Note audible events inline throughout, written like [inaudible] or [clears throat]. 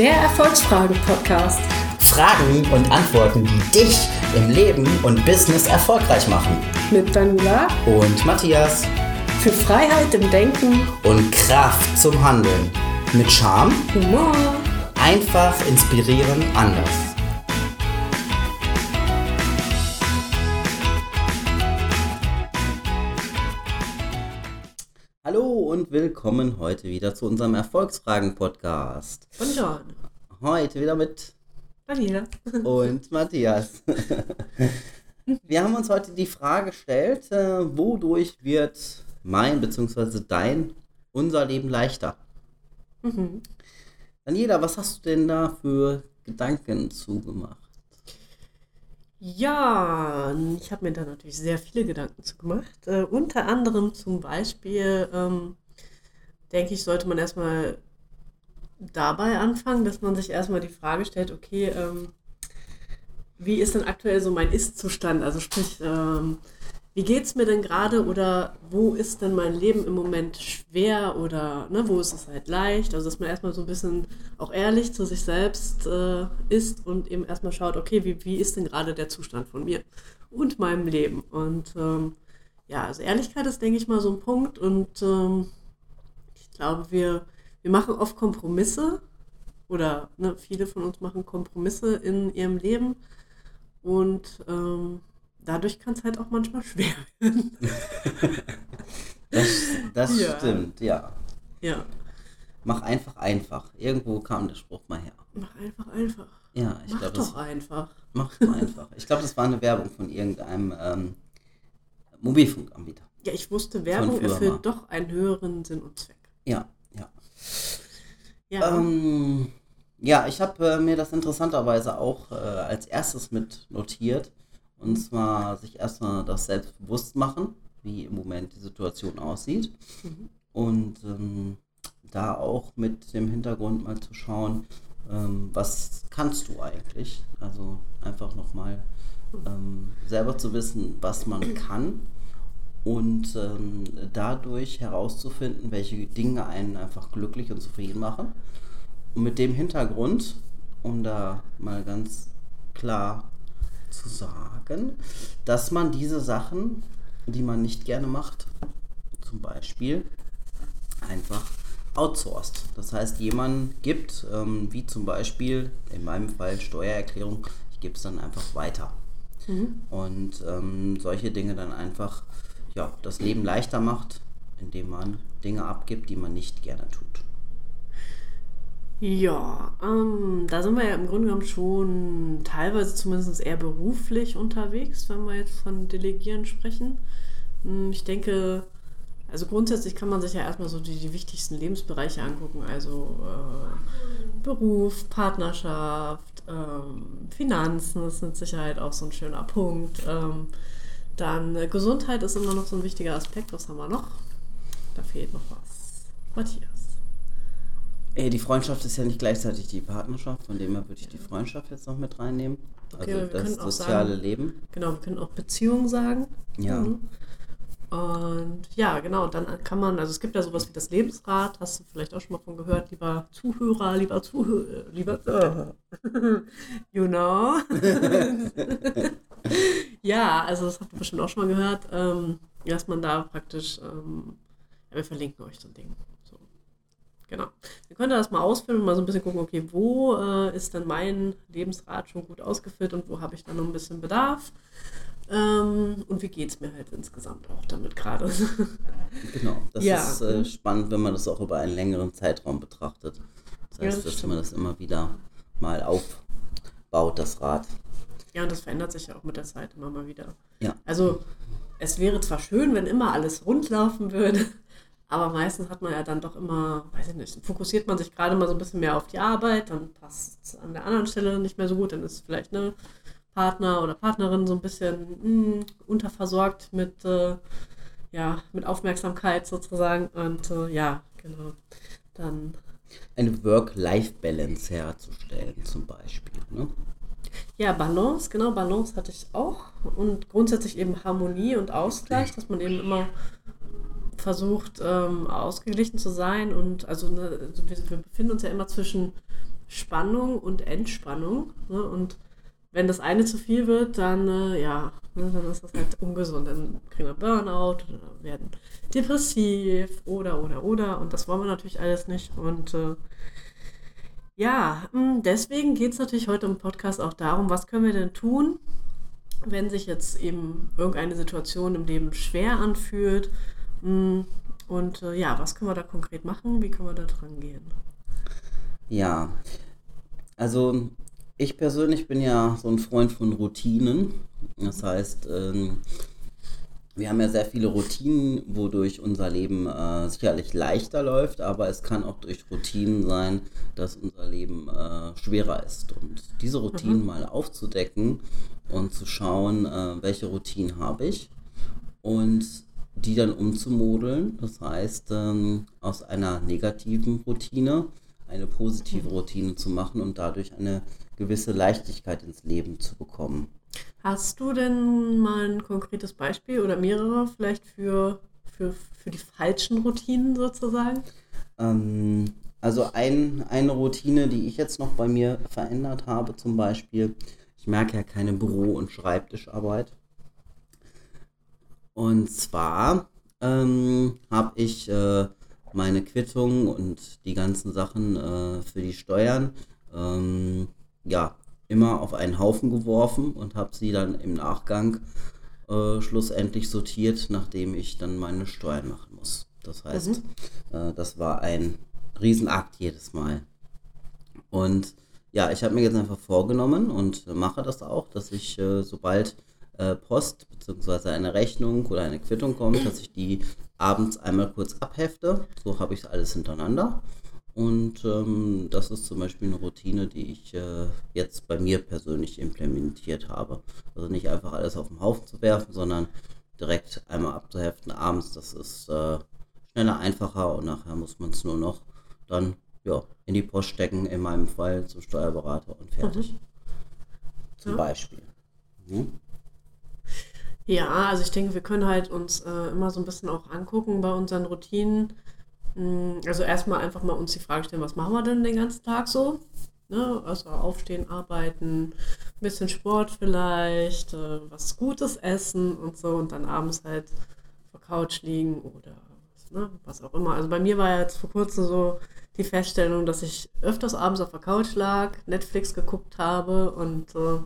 Der Erfolgsfragen-Podcast. Fragen und Antworten, die dich im Leben und Business erfolgreich machen. Mit Daniela Und Matthias. für Freiheit im Denken, Und Kraft zum Handeln. Mit Charme, Humor. einfach inspirieren, anders. Und willkommen heute wieder zu unserem Erfolgsfragen-Podcast. Buongiorno. Heute wieder mit Daniela. und Matthias. [laughs] Wir haben uns heute die Frage gestellt, äh, wodurch wird mein bzw. dein, unser Leben leichter? Mhm. Daniela, was hast du denn da für Gedanken zugemacht? Ja, ich habe mir da natürlich sehr viele Gedanken zu gemacht. Äh, unter anderem zum Beispiel, ähm, denke ich, sollte man erstmal dabei anfangen, dass man sich erstmal die Frage stellt, okay, ähm, wie ist denn aktuell so mein Ist-Zustand? Also sprich, ähm, wie geht es mir denn gerade oder wo ist denn mein Leben im Moment schwer oder ne, wo ist es halt leicht? Also dass man erstmal so ein bisschen auch ehrlich zu sich selbst äh, ist und eben erstmal schaut, okay, wie, wie ist denn gerade der Zustand von mir und meinem Leben? Und ähm, ja, also Ehrlichkeit ist, denke ich mal, so ein Punkt und ähm, glaube, wir, wir machen oft Kompromisse oder ne, viele von uns machen Kompromisse in ihrem Leben und ähm, dadurch kann es halt auch manchmal [laughs] schwer werden. Das, das Ja. stimmt, ja. ja, Mach einfach einfach. Irgendwo kam der Spruch mal her. mach einfach einfach. Ja, ich Mach glaube, doch das einfach. mach doch einfach. Ich glaube, das war eine Werbung von irgendeinem ähm, Mobilfunkanbieter. Ja, ich wusste, Werbung erfüllt mal. doch einen höheren Sinn und Zweck. Ja, ja. Ja, Ähm, ja, ich habe äh, mir das interessanterweise auch äh, als erstes mit notiert. Und zwar sich erstmal das selbstbewusst machen, wie im Moment die Situation aussieht. Mhm. Und ähm, da auch mit dem Hintergrund mal zu schauen, ähm, was kannst du eigentlich? Also einfach nochmal ähm, selber zu wissen, was man kann und ähm, dadurch herauszufinden, welche Dinge einen einfach glücklich und zufrieden machen. Und mit dem Hintergrund, um da mal ganz klar zu sagen, dass man diese Sachen, die man nicht gerne macht, zum Beispiel einfach outsourced. Das heißt, jemanden gibt, ähm, wie zum Beispiel in meinem Fall Steuererklärung, ich gebe es dann einfach weiter. Mhm. Und ähm, solche Dinge dann einfach ja, das Leben leichter macht, indem man Dinge abgibt, die man nicht gerne tut. ja ähm, da sind wir ja im Grunde genommen schon teilweise zumindest eher beruflich unterwegs, wenn wir jetzt von Delegieren sprechen. Hm, Ich denke, also grundsätzlich kann man sich ja erstmal so die, die wichtigsten Lebensbereiche angucken, also äh, Beruf, Partnerschaft, ähm, Finanzen ist mit Sicherheit auch so ein schöner Punkt. Ähm, dann äh, Gesundheit ist immer noch so ein wichtiger Aspekt. Was haben wir noch? Da fehlt noch was. Matthias. Ey, die Freundschaft ist ja nicht gleichzeitig die Partnerschaft, von dem her würde ich die Freundschaft jetzt noch mit reinnehmen. Okay, Also wir das können auch soziale sagen- Leben. Genau, wir können auch Beziehung sagen. Ja. Mhm. Und ja, genau, dann kann man, also es gibt ja sowas wie das Lebensrad, hast du vielleicht auch schon mal von gehört, lieber Zuhörer, lieber Zuhörer, lieber, [laughs] you know. [laughs] [laughs] ja, also das habt ihr bestimmt auch schon mal gehört, ähm, dass man da praktisch, ähm, ja, wir verlinken euch so ein Ding. So. Genau. Ihr könnt das mal ausfüllen und mal so ein bisschen gucken, okay, wo äh, ist denn mein Lebensrad schon gut ausgefüllt und wo habe ich dann noch ein bisschen Bedarf? Ähm, und wie geht es mir halt insgesamt auch damit gerade? [laughs] Genau. Das Ja. ist äh, spannend, wenn man das auch über einen längeren Zeitraum betrachtet. Das Ja, heißt, das dass stimmt. man das immer wieder mal aufbaut, das Rad. Ja, und das verändert sich ja auch mit der Zeit immer mal wieder. Ja. Also, es wäre zwar schön, wenn immer alles rund laufen würde, [laughs] aber meistens hat man ja dann doch immer, weiß ich nicht, fokussiert man sich gerade mal so ein bisschen mehr auf die Arbeit, dann passt es an der anderen Stelle nicht mehr so gut, dann ist vielleicht eine Partner oder Partnerin so ein bisschen mh, unterversorgt mit, äh, ja, mit Aufmerksamkeit sozusagen und äh, ja, genau. Dann Eine Work-Life-Balance herzustellen, zum Beispiel. Ne? Ja, Balance, genau, Balance hatte ich auch. Und grundsätzlich eben Harmonie und Ausgleich, dass man eben immer versucht, ähm, ausgeglichen zu sein. Und also, ne, also wir, wir befinden uns ja immer zwischen Spannung und Entspannung. Ne? Und wenn das eine zu viel wird, dann äh, ja, ne, dann ist das halt ungesund. Dann kriegen wir Burnout oder werden depressiv oder oder oder. Und das wollen wir natürlich alles nicht. Und äh, ja, hm, deswegen geht es natürlich heute im Podcast auch darum, was können wir denn tun, wenn sich jetzt eben irgendeine Situation im Leben schwer anfühlt. Hm, und äh, ja, was können wir da konkret machen? Wie können wir da dran gehen? Ja, also ich persönlich bin ja so ein Freund von Routinen. Das heißt, ähm, wir haben ja sehr viele Routinen, wodurch unser Leben äh, sicherlich leichter läuft, aber es kann auch durch Routinen sein, dass unser Leben äh, schwerer ist. Und diese Routinen mhm. mal aufzudecken und zu schauen, äh, welche Routinen habe ich und die dann umzumodeln. Das heißt, ähm, aus einer negativen Routine eine positive mhm. Routine zu machen und dadurch eine gewisse Leichtigkeit ins Leben zu bekommen. Hast du denn mal ein konkretes Beispiel oder mehrere vielleicht für, für, für die falschen Routinen sozusagen? Ähm, also ein, eine Routine, die ich jetzt noch bei mir verändert habe, zum Beispiel, ich merke ja keine Büro- und Schreibtischarbeit. Und zwar ähm, habe ich äh, meine Quittung und die ganzen Sachen äh, für die Steuern ähm, ja, immer auf einen Haufen geworfen und habe sie dann im Nachgang äh, schlussendlich sortiert, nachdem ich dann meine Steuern machen muss. Das heißt, mhm. äh, das war ein Riesenakt jedes Mal. Und ja, ich habe mir jetzt einfach vorgenommen und mache das auch, dass ich, äh, sobald äh, Post bzw. eine Rechnung oder eine Quittung kommt, dass ich die abends einmal kurz abhefte. So habe ich alles hintereinander. Und ähm, das ist zum Beispiel eine Routine, die ich äh, jetzt bei mir persönlich implementiert habe. Also nicht einfach alles auf den Haufen zu werfen, sondern direkt einmal abzuheften abends. Das ist äh, schneller, einfacher und nachher muss man es nur noch dann ja, in die Post stecken, in meinem Fall zum Steuerberater und fertig. Mhm. Zum ja. Beispiel. Mhm. Ja, also ich denke, wir können halt uns äh, immer so ein bisschen auch angucken bei unseren Routinen also erstmal einfach mal uns die Frage stellen, was machen wir denn den ganzen Tag so? Ne? Also aufstehen, arbeiten, ein bisschen Sport vielleicht, äh, was Gutes essen und so und dann abends halt auf der Couch liegen oder ne, was auch immer. Also bei mir war jetzt vor kurzem so die Feststellung, dass ich öfters abends auf der Couch lag, Netflix geguckt habe und äh,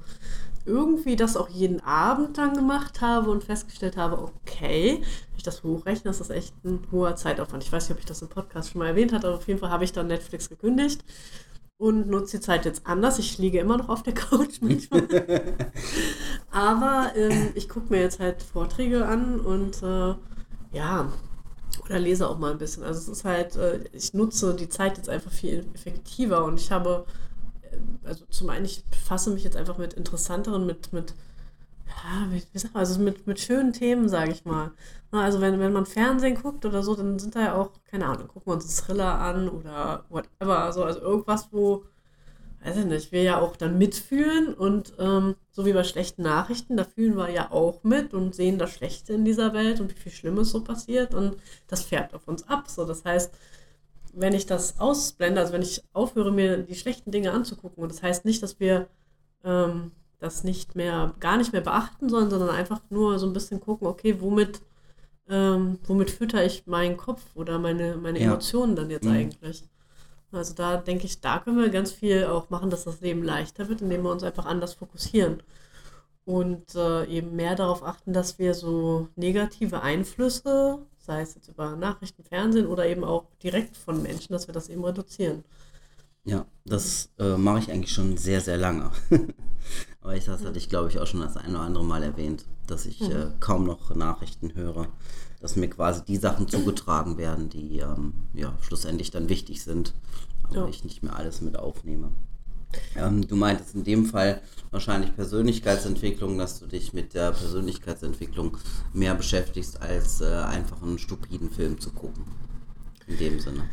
irgendwie das auch jeden Abend dann gemacht habe und festgestellt habe, okay, wenn ich das hochrechne, ist das echt ein hoher Zeitaufwand. Ich weiß nicht, ob ich das im Podcast schon mal erwähnt habe, aber auf jeden Fall habe ich dann Netflix gekündigt und nutze die Zeit jetzt anders. Ich liege immer noch auf der [laughs] Couch manchmal. [laughs] aber ähm, ich gucke mir jetzt halt Vorträge an und äh, ja, oder lese auch mal ein bisschen. Also es ist halt, äh, ich nutze die Zeit jetzt einfach viel effektiver und ich habe also zum einen, ich befasse mich jetzt einfach mit interessanteren, mit, mit ja, wie, wie also mit, mit schönen Themen, sage ich mal. Also wenn, wenn man Fernsehen guckt oder so, dann sind da ja auch, keine Ahnung, gucken wir uns Thriller an oder whatever. Also, also irgendwas, wo, weiß ich nicht, wir ja auch dann mitfühlen und ähm, so wie bei schlechten Nachrichten, da fühlen wir ja auch mit und sehen das Schlechte in dieser Welt und wie viel Schlimmes so passiert und das färbt auf uns ab. So, das heißt, wenn ich das ausblende, also wenn ich aufhöre, mir die schlechten Dinge anzugucken, und das heißt nicht, dass wir ähm, das nicht mehr, gar nicht mehr beachten sollen, sondern einfach nur so ein bisschen gucken, okay, womit, ähm, womit fütter ich meinen Kopf oder meine, meine ja. Emotionen dann jetzt mhm. eigentlich? Also da denke ich, da können wir ganz viel auch machen, dass das Leben leichter wird, indem wir uns einfach anders fokussieren. Und äh, eben mehr darauf achten, dass wir so negative Einflüsse sei es jetzt über Nachrichten, Fernsehen oder eben auch direkt von Menschen, dass wir das eben reduzieren. Ja, das äh, mache ich eigentlich schon sehr, sehr lange. [laughs] Aber ich, das hatte ich, glaube ich, auch schon das ein oder andere Mal erwähnt, dass ich mhm. äh, kaum noch Nachrichten höre, dass mir quasi die Sachen zugetragen werden, die ähm, ja, schlussendlich dann wichtig sind, aber ja. ich nicht mehr alles mit aufnehme. Ähm, du meintest in dem Fall wahrscheinlich Persönlichkeitsentwicklung, dass du dich mit der Persönlichkeitsentwicklung mehr beschäftigst, als äh, einfach einen stupiden Film zu gucken. In dem Sinne.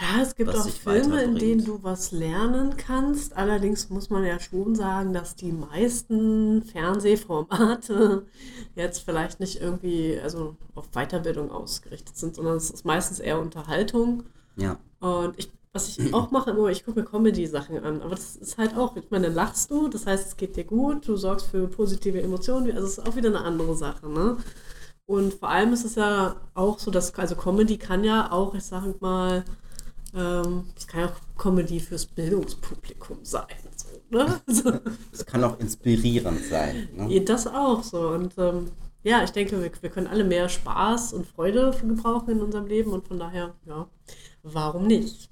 Ja, es gibt auch Filme, in denen du was lernen kannst. Allerdings muss man ja schon sagen, dass die meisten Fernsehformate [laughs] jetzt vielleicht nicht irgendwie also auf Weiterbildung ausgerichtet sind, sondern es ist meistens eher Unterhaltung. Ja. Und ich was ich auch mache immer, ich gucke mir Comedy-Sachen an. Aber das ist halt auch, ich meine, dann lachst du, das heißt, es geht dir gut, du sorgst für positive Emotionen, also es ist auch wieder eine andere Sache, ne? Und vor allem ist es ja auch so, dass, also Comedy kann ja auch, ich sage mal, ähm, es kann ja auch Comedy fürs Bildungspublikum sein. So, ne? [laughs] so. Es kann auch inspirierend sein. Ne? Das auch so. Und ähm, ja, ich denke, wir, wir können alle mehr Spaß und Freude gebrauchen in unserem Leben und von daher, ja, warum nicht?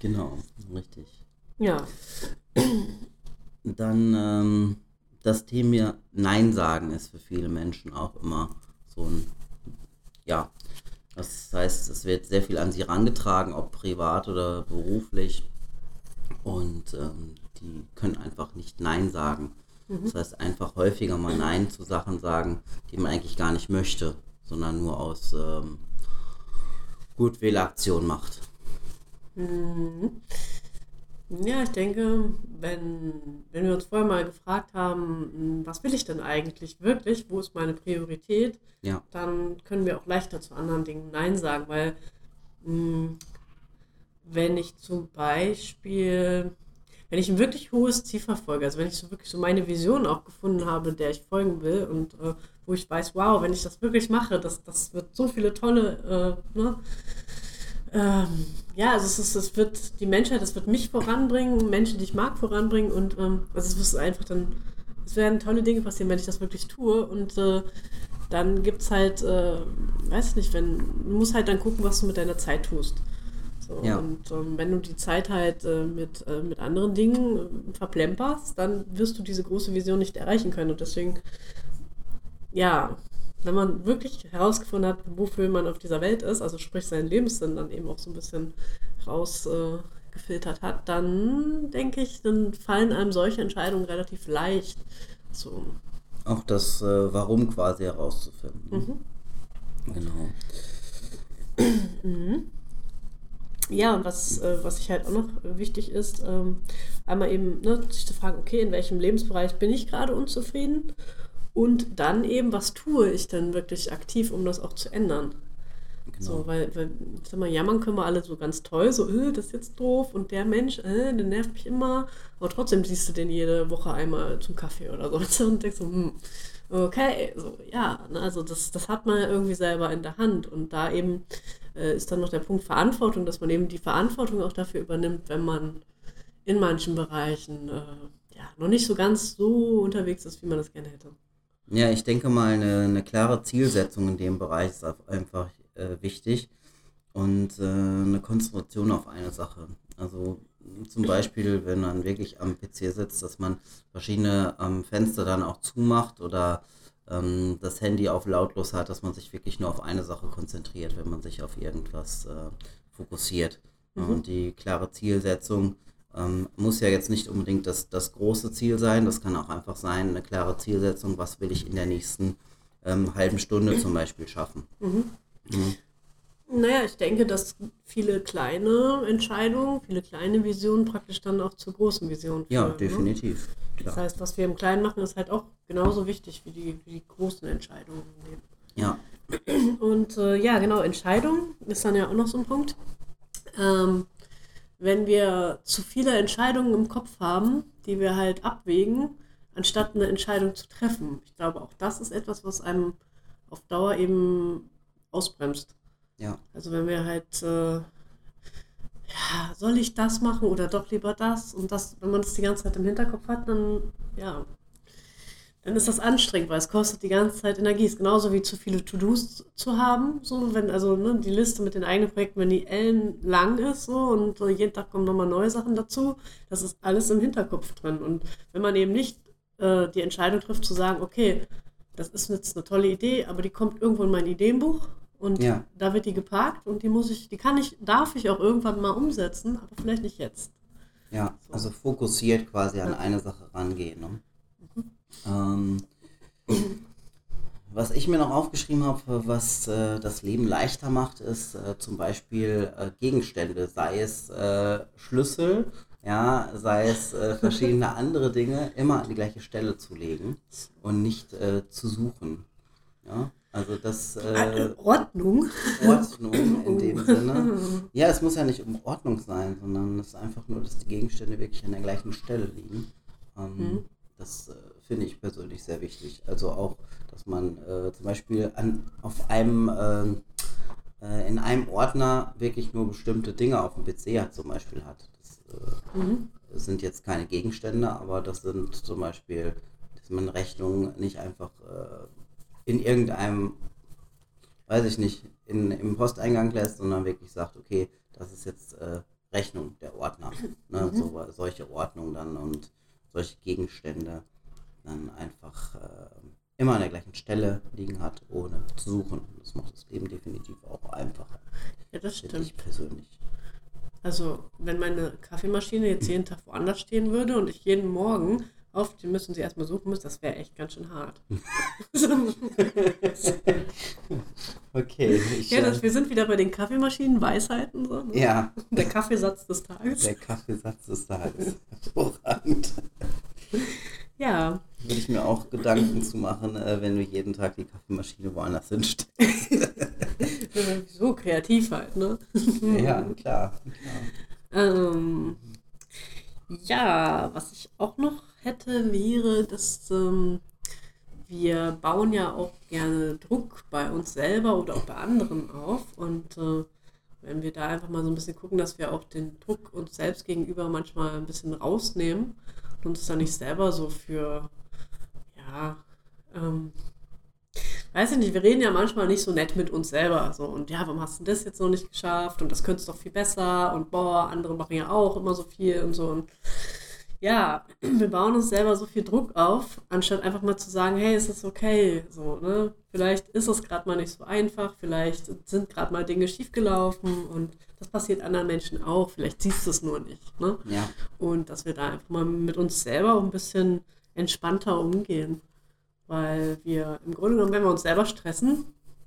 Genau, richtig. Ja. Dann ähm, das Thema Nein sagen ist für viele Menschen auch immer so ein, ja, das heißt, es wird sehr viel an sie herangetragen, ob privat oder beruflich. Und ähm, die können einfach nicht Nein sagen. Mhm. Das heißt, einfach häufiger mal Nein zu Sachen sagen, die man eigentlich gar nicht möchte, sondern nur aus ähm, Gutwillaktion macht. Mhm. Ja, ich denke, wenn, wenn wir uns vorher mal gefragt haben, hm, was will ich denn eigentlich wirklich, wo ist meine Priorität, ja. dann können wir auch leichter zu anderen Dingen Nein sagen, weil hm, wenn ich zum Beispiel, wenn ich ein wirklich hohes Ziel verfolge, also wenn ich so wirklich so meine Vision auch gefunden habe, der ich folgen will und äh, wo ich weiß, wow, wenn ich das wirklich mache, das, das wird so viele tolle äh, ne, ähm, ja, also es, ist, es wird die Menschheit, es wird mich voranbringen, Menschen, die ich mag, voranbringen und ähm, also es ist einfach dann, es werden tolle Dinge passieren, wenn ich das wirklich tue und äh, dann gibt es halt, äh, weiß ich nicht, wenn, du musst halt dann gucken, was du mit deiner Zeit tust. So, ja. Und ähm, wenn du die Zeit halt äh, mit, äh, mit anderen Dingen äh, verplemperst, dann wirst du diese große Vision nicht erreichen können. Und deswegen, ja, wenn man wirklich herausgefunden hat, wofür man auf dieser Welt ist, also sprich seinen Lebenssinn dann eben auch so ein bisschen rausgefiltert äh, hat, dann denke ich, dann fallen einem solche Entscheidungen relativ leicht. So. Auch das äh, Warum quasi herauszufinden. Mhm. Genau. Mhm. Ja, und was, äh, was ich halt auch noch wichtig ist, ähm, einmal eben ne, sich zu fragen, okay, in welchem Lebensbereich bin ich gerade unzufrieden und dann eben, was tue ich denn wirklich aktiv, um das auch zu ändern? Genau. So, weil, weil, ich sag mal, jammern können wir alle so ganz toll, so, äh, das ist jetzt doof und der Mensch, äh, der nervt mich immer. Aber trotzdem siehst du den jede Woche einmal zum Kaffee oder so [laughs] und denkst so, hm, okay, so, ja, ne, also das, das hat man irgendwie selber in der Hand und da eben äh, ist dann noch der Punkt Verantwortung, dass man eben die Verantwortung auch dafür übernimmt, wenn man in manchen Bereichen äh, ja, noch nicht so ganz so unterwegs ist, wie man das gerne hätte. Ja, ich denke mal, eine, eine klare Zielsetzung in dem Bereich ist einfach äh, wichtig und äh, eine Konzentration auf eine Sache. Also zum Beispiel, wenn man wirklich am PC sitzt, dass man verschiedene ähm, Fenster dann auch zumacht oder ähm, das Handy auf lautlos hat, dass man sich wirklich nur auf eine Sache konzentriert, wenn man sich auf irgendwas äh, fokussiert. Mhm. Und die klare Zielsetzung ähm, muss ja jetzt nicht unbedingt das, das große Ziel sein, das kann auch einfach sein, eine klare Zielsetzung, was will ich in der nächsten ähm, halben Stunde zum Beispiel schaffen. Mhm. Mhm. Naja, ich denke, dass viele kleine Entscheidungen, viele kleine Visionen praktisch dann auch zur großen Vision führen. Ja, ne? definitiv. Ne? Das heißt, was wir im Kleinen machen, ist halt auch genauso wichtig wie die, wie die großen Entscheidungen. Ja. Und äh, ja, genau, Entscheidung ist dann ja auch noch so ein Punkt. Ähm, wenn wir zu viele Entscheidungen im Kopf haben, die wir halt abwägen, anstatt eine Entscheidung zu treffen. Ich glaube, auch das ist etwas, was einem auf Dauer eben ausbremst. Ja. Also wenn wir halt, äh, ja, soll ich das machen oder doch lieber das? Und das, wenn man das die ganze Zeit im Hinterkopf hat, dann, ja, dann ist das anstrengend, weil es kostet die ganze Zeit Energie. Es ist genauso wie zu viele To-Dos zu haben. So, wenn, also ne, die Liste mit den eigenen Projekten, wenn die ellenlang ist so und jeden Tag kommen nochmal neue Sachen dazu, das ist alles im Hinterkopf drin. Und wenn man eben nicht äh, die Entscheidung trifft, zu sagen, okay, das ist jetzt eine tolle Idee, aber die kommt irgendwo in mein Ideenbuch und ja. da wird die geparkt und die muss ich, die kann ich, darf ich auch irgendwann mal umsetzen, aber vielleicht nicht jetzt. Ja, so. also fokussiert quasi an ja. eine Sache rangehen. Ne? Ähm, was ich mir noch aufgeschrieben habe, was äh, das Leben leichter macht, ist äh, zum Beispiel äh, Gegenstände, sei es äh, Schlüssel, ja, sei es äh, verschiedene [laughs] andere Dinge, immer an die gleiche Stelle zu legen und nicht äh, zu suchen. Ja, also das Ordnung. Ordnung in dem [laughs] Sinne. [laughs] Ja, es muss ja nicht um Ordnung sein, sondern es ist einfach nur, dass die Gegenstände wirklich an der gleichen Stelle liegen. Ähm, mhm. Das finde ich persönlich sehr wichtig. Also auch, dass man äh, zum Beispiel an, auf einem äh, äh in einem Ordner wirklich nur bestimmte Dinge auf dem PC hat, zum Beispiel hat. Das äh, mhm. sind jetzt keine Gegenstände, aber das sind zum Beispiel, dass man Rechnungen nicht einfach äh, in irgendeinem, weiß ich nicht, in, im Posteingang lässt, sondern wirklich sagt, okay, das ist jetzt äh, Rechnung der Ordner. Ne? Mhm. So, solche Ordnung dann und solche Gegenstände dann einfach äh, immer an der gleichen Stelle liegen hat, ohne zu suchen. Das macht das Leben definitiv auch einfacher. Ja, das stimmt. Ich persönlich. Also, wenn meine Kaffeemaschine jetzt jeden Tag woanders stehen würde und ich jeden Morgen auf die müssen sie erstmal suchen muss, das wäre echt ganz schön hart. [laughs] okay. Ich, ja, das, äh, wir sind wieder bei den Kaffeemaschinen, Weisheiten. So, ne? Ja. [laughs] Der Kaffeesatz des Tages. Der Kaffeesatz des Tages. Hervorragend. [laughs] Ja. Würde ich mir auch Gedanken zu machen, äh, wenn du jeden Tag die Kaffeemaschine woanders hinstellst. [laughs] so kreativ halt, ne? [laughs] ja, klar. klar. Ähm, ja, was ich auch noch hätte, wäre, dass ähm, wir bauen ja auch gerne Druck bei uns selber oder auch bei anderen auf. Und äh, wenn wir da einfach mal so ein bisschen gucken, dass wir auch den Druck uns selbst gegenüber manchmal ein bisschen rausnehmen uns da nicht selber so für, ja, ähm, weiß ich nicht, wir reden ja manchmal nicht so nett mit uns selber. So, und ja, warum hast du das jetzt noch nicht geschafft? Und das könntest du doch viel besser. Und boah, andere machen ja auch immer so viel und so. Und ja, wir bauen uns selber so viel Druck auf, anstatt einfach mal zu sagen, hey, es ist okay, so, ne? Vielleicht ist es gerade mal nicht so einfach, vielleicht sind gerade mal Dinge schiefgelaufen und das passiert anderen Menschen auch, vielleicht siehst du es nur nicht, ne? Ja. Und dass wir da einfach mal mit uns selber ein bisschen entspannter umgehen, weil wir im Grunde genommen, wenn wir uns selber stressen,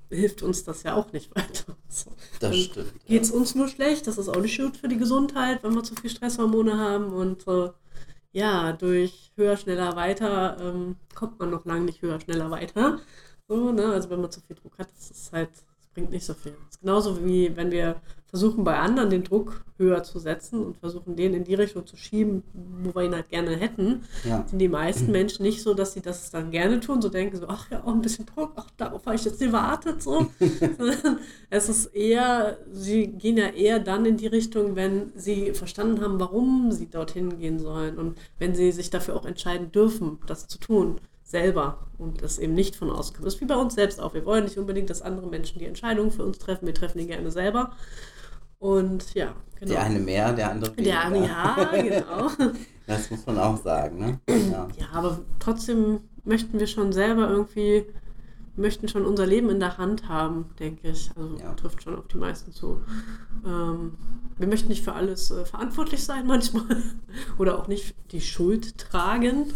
hilft uns das ja auch nicht [laughs] weiter. So. Das stimmt. Geht es ja. uns nur schlecht, das ist auch nicht gut für die Gesundheit, wenn wir zu viel Stresshormone haben und äh, ja, durch höher, schneller, weiter ähm, kommt man noch lange nicht höher, schneller, weiter. So, ne? Also wenn man zu viel Druck hat, ist halt, das bringt nicht so viel. Das ist genauso wie wenn wir versuchen bei anderen den Druck höher zu setzen und versuchen den in die Richtung zu schieben, wo wir ihn halt gerne hätten, ja. sind die meisten Menschen nicht so, dass sie das dann gerne tun, so denken so, ach ja, auch ein bisschen Druck, ach, darauf habe ich jetzt gewartet, so. [laughs] es ist eher, sie gehen ja eher dann in die Richtung, wenn sie verstanden haben, warum sie dorthin gehen sollen und wenn sie sich dafür auch entscheiden dürfen, das zu tun selber und das eben nicht von außen kommt. Das ist wie bei uns selbst auch. Wir wollen nicht unbedingt, dass andere Menschen die Entscheidungen für uns treffen. Wir treffen die gerne selber. Und ja, genau. Der eine mehr, der andere weniger. Der, ja, genau. [laughs] das muss man auch sagen, ne? Ja. ja, aber trotzdem möchten wir schon selber irgendwie, möchten schon unser Leben in der Hand haben, denke ich. Also ja. trifft schon auf die meisten zu. Ähm, wir möchten nicht für alles äh, verantwortlich sein manchmal [laughs] oder auch nicht die Schuld tragen.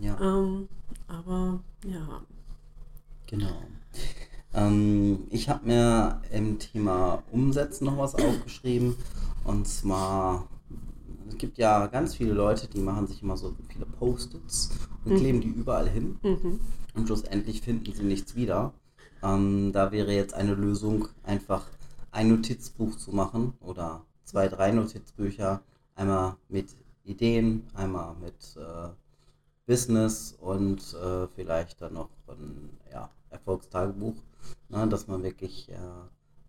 Ja. Ähm, aber ja. Genau. Ähm, ich habe mir im Thema Umsetzen noch was aufgeschrieben. Und zwar, es gibt ja ganz viele Leute, die machen sich immer so viele Post-its und mhm. kleben die überall hin. Mhm. Und schlussendlich finden sie nichts wieder. Ähm, da wäre jetzt eine Lösung, einfach ein Notizbuch zu machen oder zwei, drei Notizbücher. Einmal mit Ideen, einmal mit äh, Business und äh, vielleicht dann noch ein ja, Erfolgstagebuch ne, dass man wirklich äh,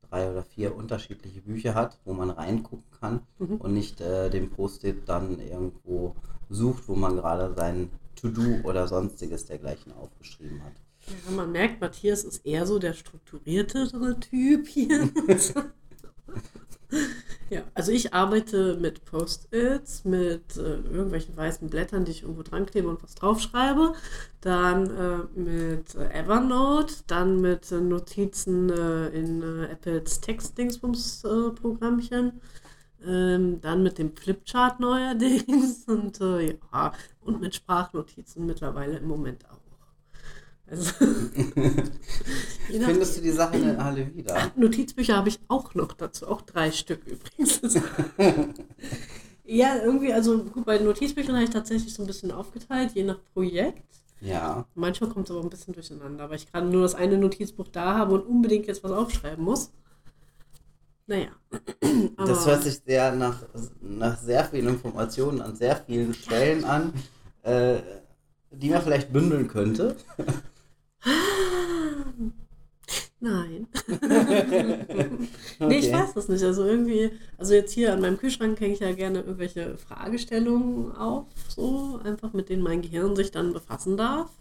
drei oder vier unterschiedliche Bücher hat, wo man reingucken kann mhm. und nicht äh, den Post-it dann irgendwo sucht, wo man gerade sein To-Do oder sonstiges dergleichen aufgeschrieben hat. Ja, man merkt, Matthias ist eher so der strukturiertere Typ hier. [laughs] [laughs] Ja, also ich arbeite mit Post-its, mit äh, irgendwelchen weißen Blättern, die ich irgendwo dran klebe und was draufschreibe. Dann äh, mit Evernote, dann mit äh, Notizen äh, in äh, Apples Text-Dingsbums-Programmchen. Ähm, dann mit dem Flipchart neuerdings [laughs] und äh, ja, und mit Sprachnotizen mittlerweile im Moment auch. Also, [laughs] Findest du die Sachen denn alle wieder? Notizbücher habe ich auch noch dazu, auch drei Stück übrigens. [laughs] ja, irgendwie, also gut, bei Notizbüchern habe ich tatsächlich so ein bisschen aufgeteilt, je nach Projekt. Ja. Manchmal kommt es aber ein bisschen durcheinander, weil ich gerade nur das eine Notizbuch da habe und unbedingt jetzt was aufschreiben muss. Naja, [clears throat] Das hört sich sehr nach, nach sehr vielen Informationen an sehr vielen Stellen an, äh, die man vielleicht bündeln könnte. [laughs] [gasps] Nein. [laughs] nee, ich weiß das nicht. Also irgendwie, also jetzt hier an meinem Kühlschrank hänge ich ja gerne irgendwelche Fragestellungen auf, so einfach mit denen mein Gehirn sich dann befassen darf.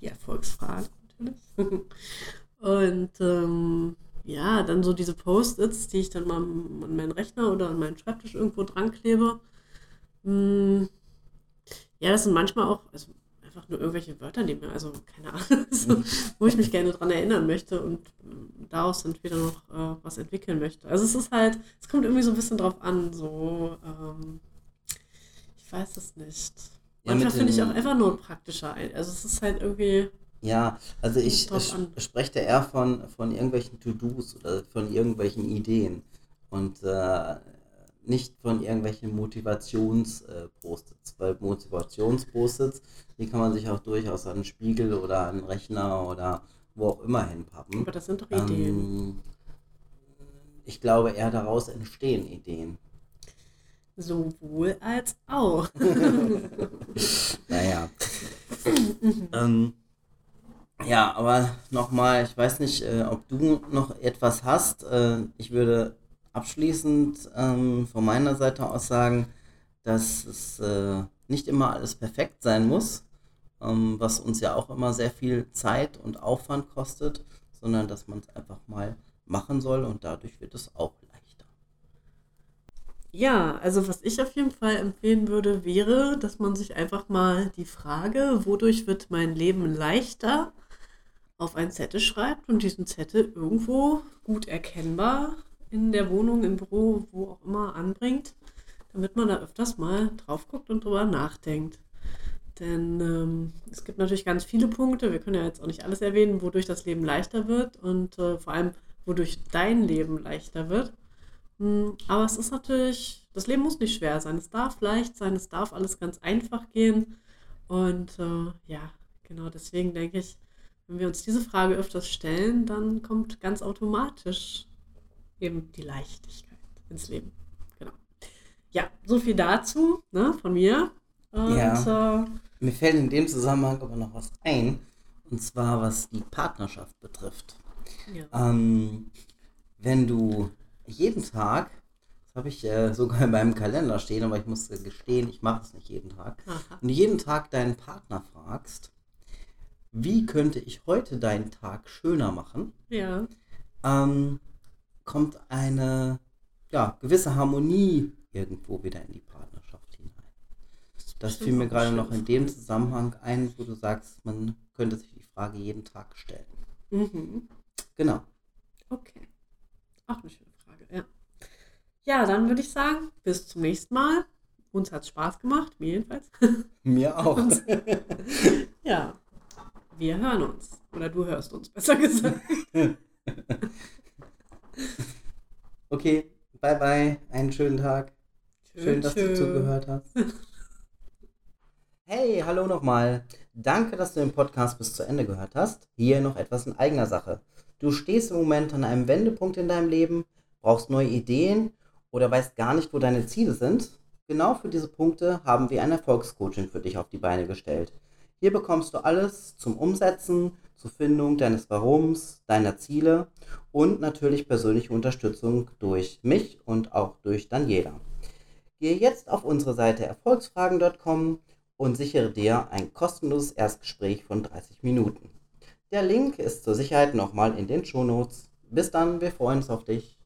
Die Erfolgsfragen natürlich. [laughs] Und ähm, ja, dann so diese Post-its, die ich dann mal an meinen Rechner oder an meinen Schreibtisch irgendwo dran klebe. Hm, ja, das sind manchmal auch, also einfach nur irgendwelche Wörter, die mir, also keine Ahnung, [laughs] so, wo ich mich gerne dran erinnern möchte und äh, daraus dann später noch äh, was entwickeln möchte. Also es ist halt, es kommt irgendwie so ein bisschen drauf an, so, ähm, ich weiß es nicht. Manchmal ja, finde ich auch nur praktischer. Also es ist halt irgendwie. Ja, also ich spreche da eher von, von irgendwelchen To-Dos oder von irgendwelchen Ideen. Und äh, nicht von irgendwelchen Motivations-Post-its, weil Motivations-Post-its, die kann man sich auch durchaus an einen Spiegel oder an einen Rechner oder wo auch immer hinpappen. Aber das sind doch Ideen. Ähm, ich glaube, eher daraus entstehen Ideen. Sowohl als auch. [laughs] naja. ähm, ja, aber nochmal, ich weiß nicht, äh, ob du noch etwas hast. Äh, ich würde abschließend ähm, von meiner Seite aus sagen, dass es äh, nicht immer alles perfekt sein muss, ähm, was uns ja auch immer sehr viel Zeit und Aufwand kostet, sondern dass man es einfach mal machen soll und dadurch wird es auch leichter. Ja, also was ich auf jeden Fall empfehlen würde, wäre, dass man sich einfach mal die Frage, wodurch wird mein Leben leichter, auf einen Zettel schreibt und diesen Zettel irgendwo gut erkennbar in der Wohnung, im Büro, wo auch immer anbringt, damit man da öfters mal drauf guckt und drüber nachdenkt. Denn ähm, es gibt natürlich ganz viele Punkte, wir können ja jetzt auch nicht alles erwähnen, wodurch das Leben leichter wird und äh, vor allem, wodurch dein Leben leichter wird. Hm, aber es ist natürlich, das Leben muss nicht schwer sein, es darf leicht sein, es darf alles ganz einfach gehen. Und äh, ja, genau deswegen denke ich, wenn wir uns diese Frage öfters stellen, dann kommt ganz automatisch eben die Leichtigkeit ins Leben. Genau. Ja, so viel dazu ne, von mir. Und, ja. Äh, mir fällt in dem Zusammenhang aber noch was ein, und zwar was die Partnerschaft betrifft. Ja. Ähm, wenn du jeden Tag, das habe ich äh, sogar in meinem Kalender stehen, aber ich muss äh, gestehen, ich mache es nicht jeden Tag, Aha. und jeden Tag deinen Partner fragst, wie könnte ich heute deinen Tag schöner machen? Ja. Ähm, kommt eine ja, gewisse Harmonie irgendwo wieder in die Partnerschaft hinein. Das fiel mir gerade noch in dem Zusammenhang ein, wo du sagst, man könnte sich die Frage jeden Tag stellen. Mhm. Genau. Okay. Auch eine schöne Frage, ja. Ja, dann würde ich sagen, bis zum nächsten Mal. Uns hat es Spaß gemacht, mir jedenfalls. [laughs] Mir auch. [laughs] ja, wir hören uns. Oder du hörst uns, besser gesagt. [laughs] [laughs] Okay, bye bye, einen schönen Tag. Schön, Schön dass schön. du zugehört hast. Hey, hallo nochmal. Danke, dass du den Podcast bis zu Ende gehört hast. Hier noch etwas in eigener Sache. Du stehst im Moment an einem Wendepunkt in deinem Leben, brauchst neue Ideen oder weißt gar nicht, wo deine Ziele sind. Genau für diese Punkte haben wir ein Erfolgscoaching für dich auf die Beine gestellt. Hier bekommst du alles zum Umsetzen, zur Findung deines Warums, deiner Ziele und natürlich persönliche Unterstützung durch mich und auch durch Daniela. Gehe jetzt auf unsere Seite erfolgsfragen.com und sichere dir ein kostenloses Erstgespräch von 30 Minuten. Der Link ist zur Sicherheit nochmal in den Shownotes. Bis dann, wir freuen uns auf dich.